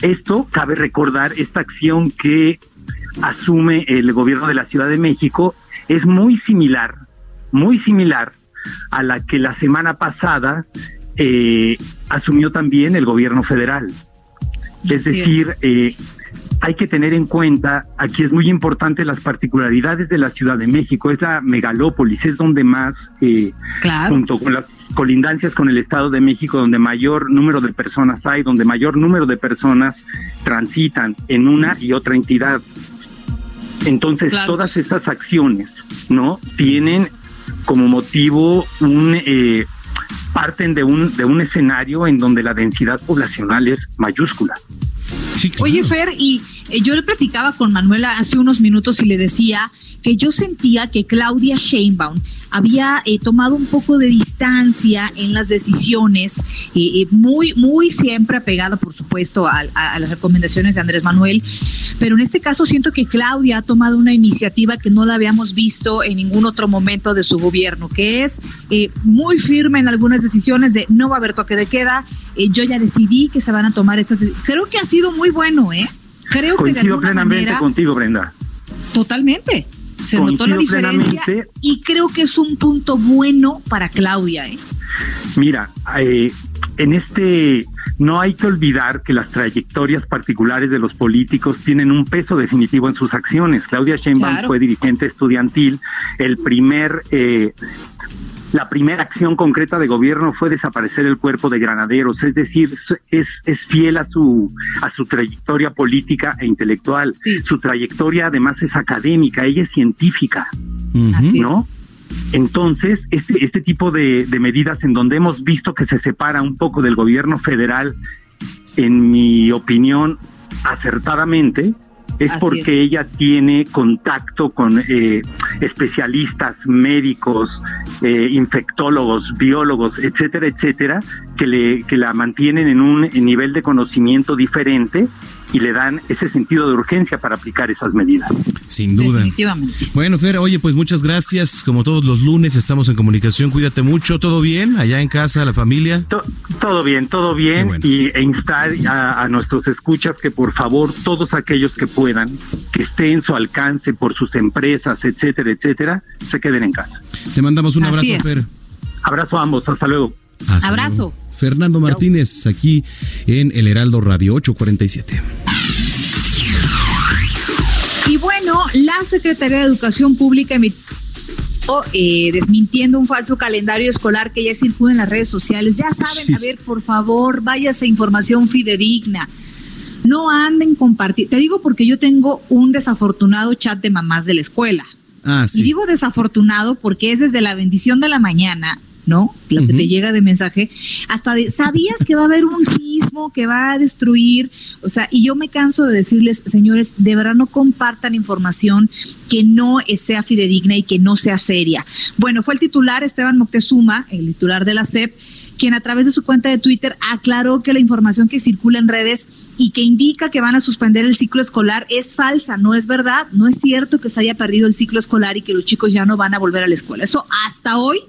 Esto, cabe recordar, esta acción que asume el gobierno de la Ciudad de México es muy similar, muy similar a la que la semana pasada eh, asumió también el gobierno federal. Es decir, eh, hay que tener en cuenta, aquí es muy importante las particularidades de la Ciudad de México, es la megalópolis, es donde más, eh, junto con las colindancias con el Estado de México, donde mayor número de personas hay, donde mayor número de personas transitan en una y otra entidad. Entonces, todas estas acciones, ¿no? Tienen como motivo un... Eh, parten de un, de un escenario en donde la densidad poblacional es mayúscula. Oye, Fer, y eh, yo le platicaba con Manuela hace unos minutos y le decía que yo sentía que Claudia Sheinbaum había eh, tomado un poco de distancia en las decisiones, eh, muy, muy siempre apegada, por supuesto, a, a, las recomendaciones de Andrés Manuel, pero en este caso siento que Claudia ha tomado una iniciativa que no la habíamos visto en ningún otro momento de su gobierno, que es muy firme en algunas decisiones de no va a haber toque de queda, yo ya decidí que se van a tomar estas. Creo que ha sido muy bueno, ¿eh? Creo Coincido que plenamente contigo, Brenda. Totalmente. Se notó la diferencia y creo que es un punto bueno para Claudia. ¿eh? Mira, eh, en este no hay que olvidar que las trayectorias particulares de los políticos tienen un peso definitivo en sus acciones. Claudia Sheinbaum claro. fue dirigente estudiantil, el primer eh, la primera acción concreta de gobierno fue desaparecer el cuerpo de granaderos, es decir, es, es fiel a su, a su trayectoria política e intelectual. Sí. Su trayectoria además es académica, ella es científica, uh -huh. ¿no? Entonces, este, este tipo de, de medidas en donde hemos visto que se separa un poco del gobierno federal, en mi opinión, acertadamente, es Así porque es. ella tiene contacto con eh, especialistas, médicos, eh, infectólogos, biólogos, etcétera, etcétera, que, le, que la mantienen en un nivel de conocimiento diferente y le dan ese sentido de urgencia para aplicar esas medidas. Sin duda. Definitivamente. Bueno, Fer, oye, pues muchas gracias. Como todos los lunes estamos en comunicación. Cuídate mucho. ¿Todo bien? ¿Allá en casa, la familia? To todo bien, todo bien. Bueno. Y e instar a, a, nuestros escuchas que por favor, todos aquellos que puedan, que esté en su alcance por sus empresas, etcétera, etcétera, se queden en casa. Te mandamos un Así abrazo, es. Fer. Abrazo a ambos. Hasta luego. Hasta abrazo. Luego. Fernando Martínez, aquí en El Heraldo Radio 847. Y bueno, la Secretaría de Educación Pública emitió eh, desmintiendo un falso calendario escolar que ya circula en las redes sociales. Ya saben, sí. a ver, por favor, váyase información fidedigna. no anden compartiendo. Te digo porque yo tengo un desafortunado chat de mamás de la escuela. Ah, sí. Y digo desafortunado porque es desde la bendición de la mañana, ¿no? Lo que te llega de mensaje, hasta de, ¿sabías que va a haber un sismo que va a destruir? O sea, y yo me canso de decirles, señores, de verdad no compartan información que no sea fidedigna y que no sea seria. Bueno, fue el titular Esteban Moctezuma, el titular de la SEP, quien a través de su cuenta de Twitter aclaró que la información que circula en redes y que indica que van a suspender el ciclo escolar es falsa, no es verdad, no es cierto que se haya perdido el ciclo escolar y que los chicos ya no van a volver a la escuela. Eso hasta hoy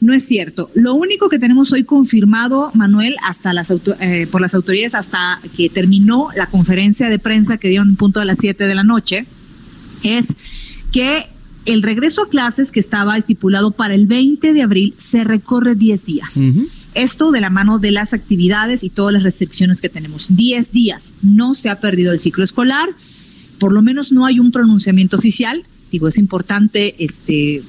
no es cierto. Lo único que tenemos hoy confirmado, Manuel, hasta las eh, por las autoridades, hasta que terminó la conferencia de prensa que dio en punto de las 7 de la noche, es que el regreso a clases que estaba estipulado para el 20 de abril se recorre 10 días. Esto de la mano de las actividades y todas las restricciones que tenemos. 10 días. No se ha perdido el ciclo escolar. Por lo menos no hay un pronunciamiento oficial. Digo, es importante, este,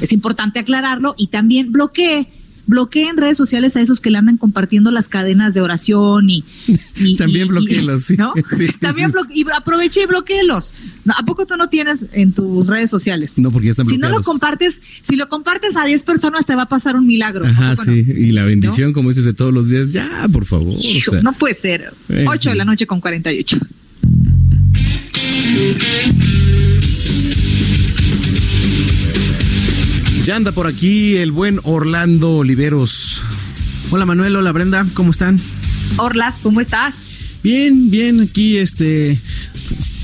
es importante aclararlo y también bloquee bloquee en redes sociales a esos que le andan compartiendo las cadenas de oración y, *laughs* también bloqueelos, sí, ¿no? *laughs* *laughs* también y aproveche y bloqueelos. ¿A poco tú no tienes en tus redes sociales? No, porque ya están Si bloqueados. no lo compartes, si lo compartes a 10 personas te va a pasar un milagro. Ajá, sí, y la bendición, como dices, de todos los días, ya, por favor. Hijo, o sea, no puede ser. Eh, 8 de la noche con 48. Ya anda por aquí el buen Orlando Oliveros. Hola Manuel, hola Brenda, ¿cómo están? Orlas, ¿cómo estás? Bien, bien, aquí este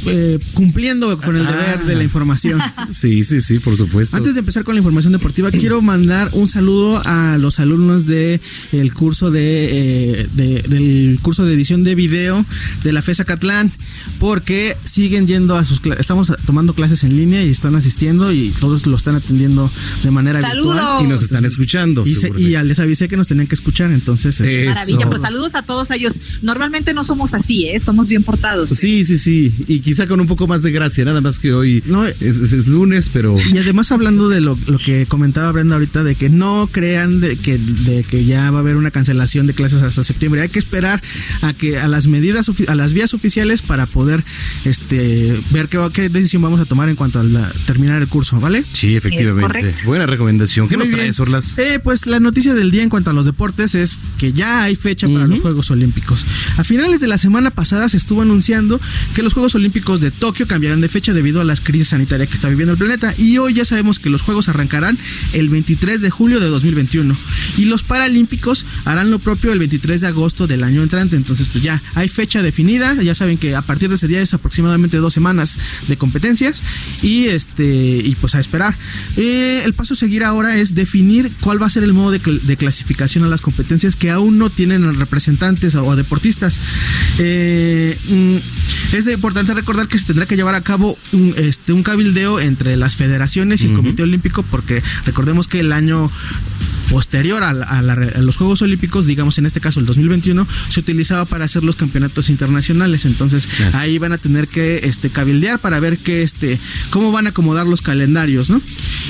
eh, cumpliendo con el deber de la información. *laughs* Sí, sí, sí, por supuesto. Antes de empezar con la información deportiva, quiero mandar un saludo a los alumnos de el curso de, eh, de- del curso de edición de video de la FESA Catlán, porque siguen yendo a sus clases. Estamos tomando clases en línea y están asistiendo y todos lo están atendiendo de manera ¡Saludos! virtual. Y nos están escuchando. Y, se- y les avisé que nos tenían que escuchar, entonces. este, Maravilla, pues saludos a todos ellos. Normalmente no somos así, ¿eh? Somos bien portados. Sí, sí, sí. Y quizá con un poco más de gracia, nada más que hoy es, es- es lunes, pero. Y además hablando de lo, lo que comentaba Brenda ahorita, de que no crean de que, de que ya va a haber una cancelación de clases hasta septiembre. Hay que esperar a que a las medidas, a las vías oficiales para poder este ver qué, qué decisión vamos a tomar en cuanto a la- terminar el curso, ¿vale? Sí, efectivamente. Buena recomendación. ¿Qué Muy nos bien. traes, Orlas? Eh, pues la noticia del día en cuanto a los deportes es que ya hay fecha para los Juegos Olímpicos. A finales de la semana pasada se estuvo anunciando que los Juegos Olímpicos de Tokio cambiarán de fecha debido a las crisis sanitarias que está viviendo el planeta y hoy ya sabemos que los Juegos arrancarán el 23 de julio de 2021 y los Paralímpicos harán lo propio el 23 de agosto del año entrante. Entonces pues ya hay fecha definida, ya saben que a partir de ese día es aproximadamente dos semanas de competencias y este y pues a esperar. Eh, el paso a seguir ahora es definir cuál va a ser el modo de, cl- de clasificación a las competencias que aún no tienen representantes o, o deportistas. Eh, mm, es de importante recordar que se tendrá que llevar a cabo un, este, un cabildeo entre las federaciones y el Comité Olímpico porque recordemos que el año posterior a, la- a la- a los Juegos Olímpicos, digamos en este caso el 2021, se utilizaba para hacer los campeonatos internacionales. Entonces ahí van a tener que este, cabildear para ver qué, este, cómo van a acomodar los calendarios, ¿no?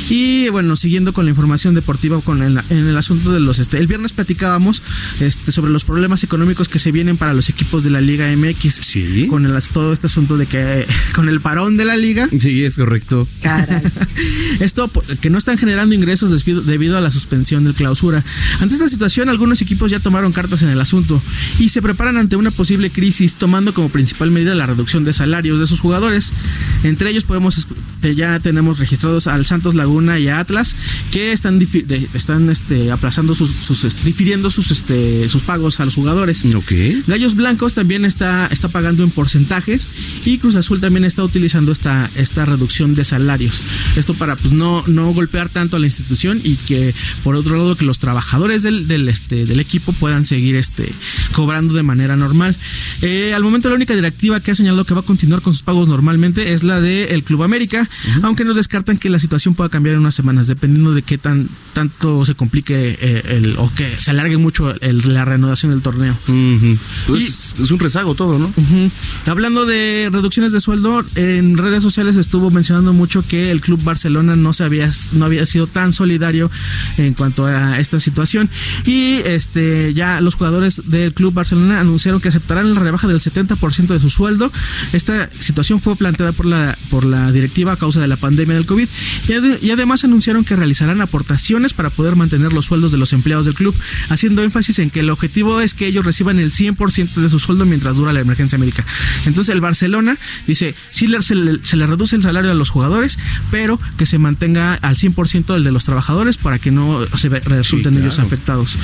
Y bueno, siguiendo con la información deportiva, con el, en el asunto de los, este, el viernes platicábamos este, sobre los problemas económicos que se vienen para los equipos de la Liga MX. Con el, todo este asunto de que *laughs* con el parón de la liga. Sí, es correcto. *laughs* Esto por- que no están generando ingresos debido a la suspensión del clausura. Ante esta situación, algunos equipos ya tomaron cartas en el asunto y se preparan ante una posible crisis, tomando como principal medida la reducción de salarios de sus jugadores. Entre ellos podemos ya tenemos registrados al Santos Laguna y a Atlas que están están este, aplazando sus, sus, difiriendo sus este, sus pagos a los jugadores. Gallos Blancos también está está pagando en porcentajes y Cruz Azul también está utilizando esta esta reducción de salarios. Esto para pues no no golpear tanto a la institución y que por otro lado que los trabajadores del, del, este del equipo puedan seguir este cobrando de manera normal. Eh, al momento la única directiva que ha señalado que va a continuar con sus pagos normalmente es la del Club América, aunque no descartan que la situación pueda cambiar en unas semanas dependiendo de qué tan tanto se complique eh, el o que se alargue mucho el- la reanudación del torneo. Pues es un rezago todo, ¿no? Hablando de reducciones de sueldo, en redes sociales estuvo mencionando mucho que el club Barcelona no se había no había sido tan solidario en cuanto a esta situación. Y este ya los jugadores del Club Barcelona anunciaron que aceptarán la rebaja del 70% de su sueldo. Esta situación fue planteada por la, por la directiva a causa de la pandemia del COVID y, y además anunciaron que realizarán aportaciones para poder mantener los sueldos de los empleados del club, haciendo énfasis en que el objetivo es que ellos reciban el 100% de su sueldo mientras dura la emergencia médica. Entonces el Barcelona dice, sí se le, se le reduce el salario a los jugadores, pero que se mantenga al 100% el de los trabajadores para que no se resulten ellos afectados.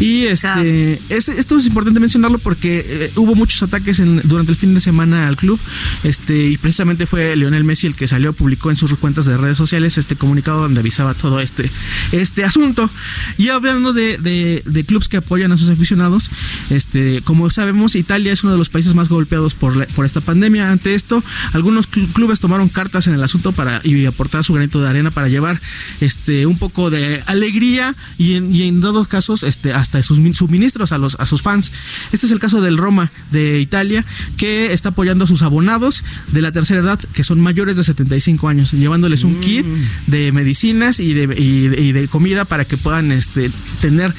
Y este, esto es importante mencionarlo porque eh, hubo muchos ataques en, durante el fin de semana al club, este, y precisamente fue Lionel Messi el que salió, publicó en sus cuentas de redes sociales este comunicado donde avisaba todo este, este asunto. Y hablando de, de, de clubes que apoyan a sus aficionados, este, como sabemos, Italia es uno de los países más golpeados por, por esta pandemia. Ante esto, algunos clubes tomaron cartas en el asunto para y aportar su granito de arena para llevar este un poco de alegría y en, y en dados casos este hasta sus suministros a los a sus fans. Este es el caso del Roma de Italia que está apoyando a sus abonados de la tercera edad que son mayores de 75 años, llevándoles un kit de medicinas y de, y de, comida para que puedan este tener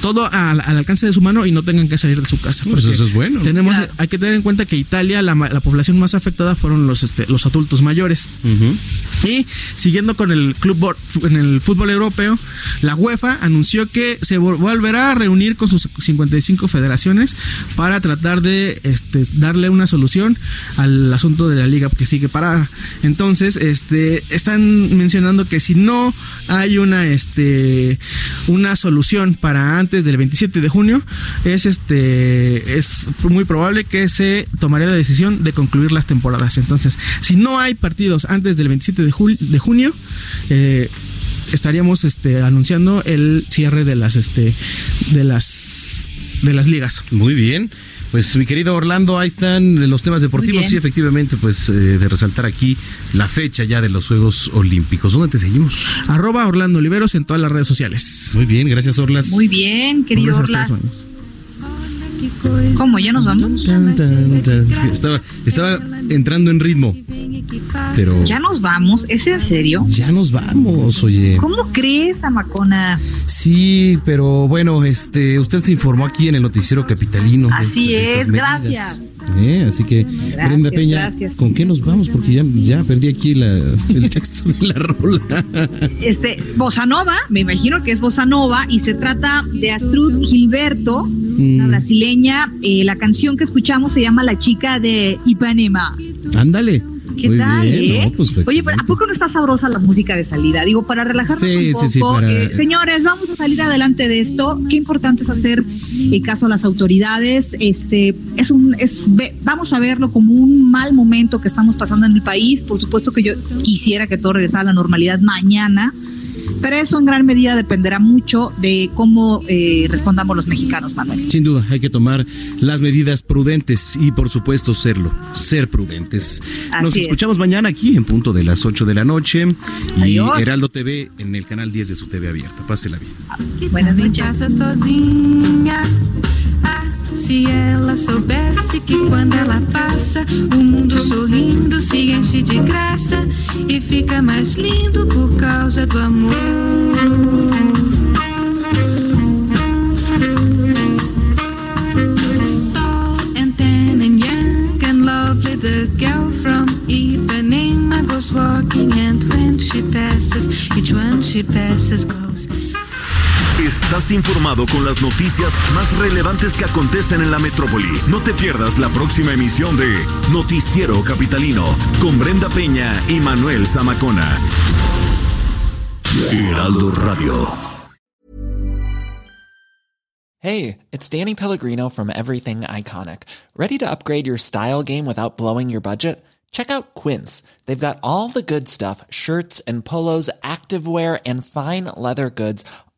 todo al, al, alcance de su mano y no tengan que salir de su casa. Pues eso es bueno. Tenemos, claro. hay que tener en cuenta que Italia, la, la población más afectada fueron los, este, los adultos mayores. Uh -huh. Y siguiendo con el club en el fútbol europeo, la UEFA anunció que se volverá a reunir con sus 55 federaciones para tratar de este, darle una solución al asunto de la liga que sigue parada. Entonces, este, están mencionando que si no hay una, este, una solución para antes del 27 de junio, es este, es muy probable que se tomaría la decisión de concluir las temporadas. Entonces, si no hay partidos antes del 27 de, de junio, eh, estaríamos este, anunciando el cierre de las este de las de las ligas. Muy bien. Pues mi querido Orlando, ahí están los temas deportivos. Sí, efectivamente, pues eh, de resaltar aquí la fecha ya de los Juegos Olímpicos. ¿Dónde te seguimos? Arroba Orlando Oliveros en todas las redes sociales. Muy bien, gracias Orlas. Muy bien, querido Orlas. ¿Cómo? ¿Ya nos vamos? Estaba, estaba entrando en ritmo. Pero. ¿Ya nos vamos? ¿Es en serio? Ya nos vamos, oye. ¿Cómo crees, Amacona? Sí, pero bueno, este, usted se informó aquí en el noticiero capitalino. Así de, de es, gracias. ¿Eh? Así que, gracias, Brenda Peña, gracias. ¿con qué nos vamos? Porque ya, ya perdí aquí la, el texto de la rola. Este, Bossa Nova, me imagino que es Bossa Nova, y se trata de Astrud Gilberto, mm. una brasileña. Eh, la canción que escuchamos se llama La chica de Ipanema. Ándale. ¿Qué Muy tal? bien, eh? no, pues, Oye, ¿a poco no está sabrosa la música de salida? Digo, para relajarnos Sí, un poco. sí, sí, para- eh, señores, vamos a salir adelante de esto. Qué importante es hacer eh, caso a las autoridades. Este es un, es, ve- vamos a verlo como un mal momento que estamos pasando en el país. Por supuesto que yo quisiera que todo regresara a la normalidad mañana. Pero eso en gran medida dependerá mucho de cómo eh, respondamos los mexicanos, Manuel. Sin duda, hay que tomar las medidas prudentes y, por supuesto, serlo, ser prudentes. Así Nos es. escuchamos mañana aquí en punto de las 8 de la noche y Adiós. Heraldo TV en el canal 10 de su TV abierta. Pásela bien. Buenas noches. Se ela soubesse que quando ela passa, o mundo sorrindo se enche de graça e fica mais lindo por causa do amor. Tall and tan and young and lovely, the girl from Ipanema goes walking, and when she passes, each one she passes goes. Estás informado con las noticias más relevantes que acontecen en la metrópoli. No te pierdas la próxima emisión de Noticiero Capitalino con Brenda Peña y Manuel Zamacona. Heraldo Radio. Hey, it's Danny Pellegrino from Everything Iconic. Ready to upgrade your style game without blowing your budget? Check out Quince. They've got all the good stuff shirts and polos, activewear, and fine leather goods,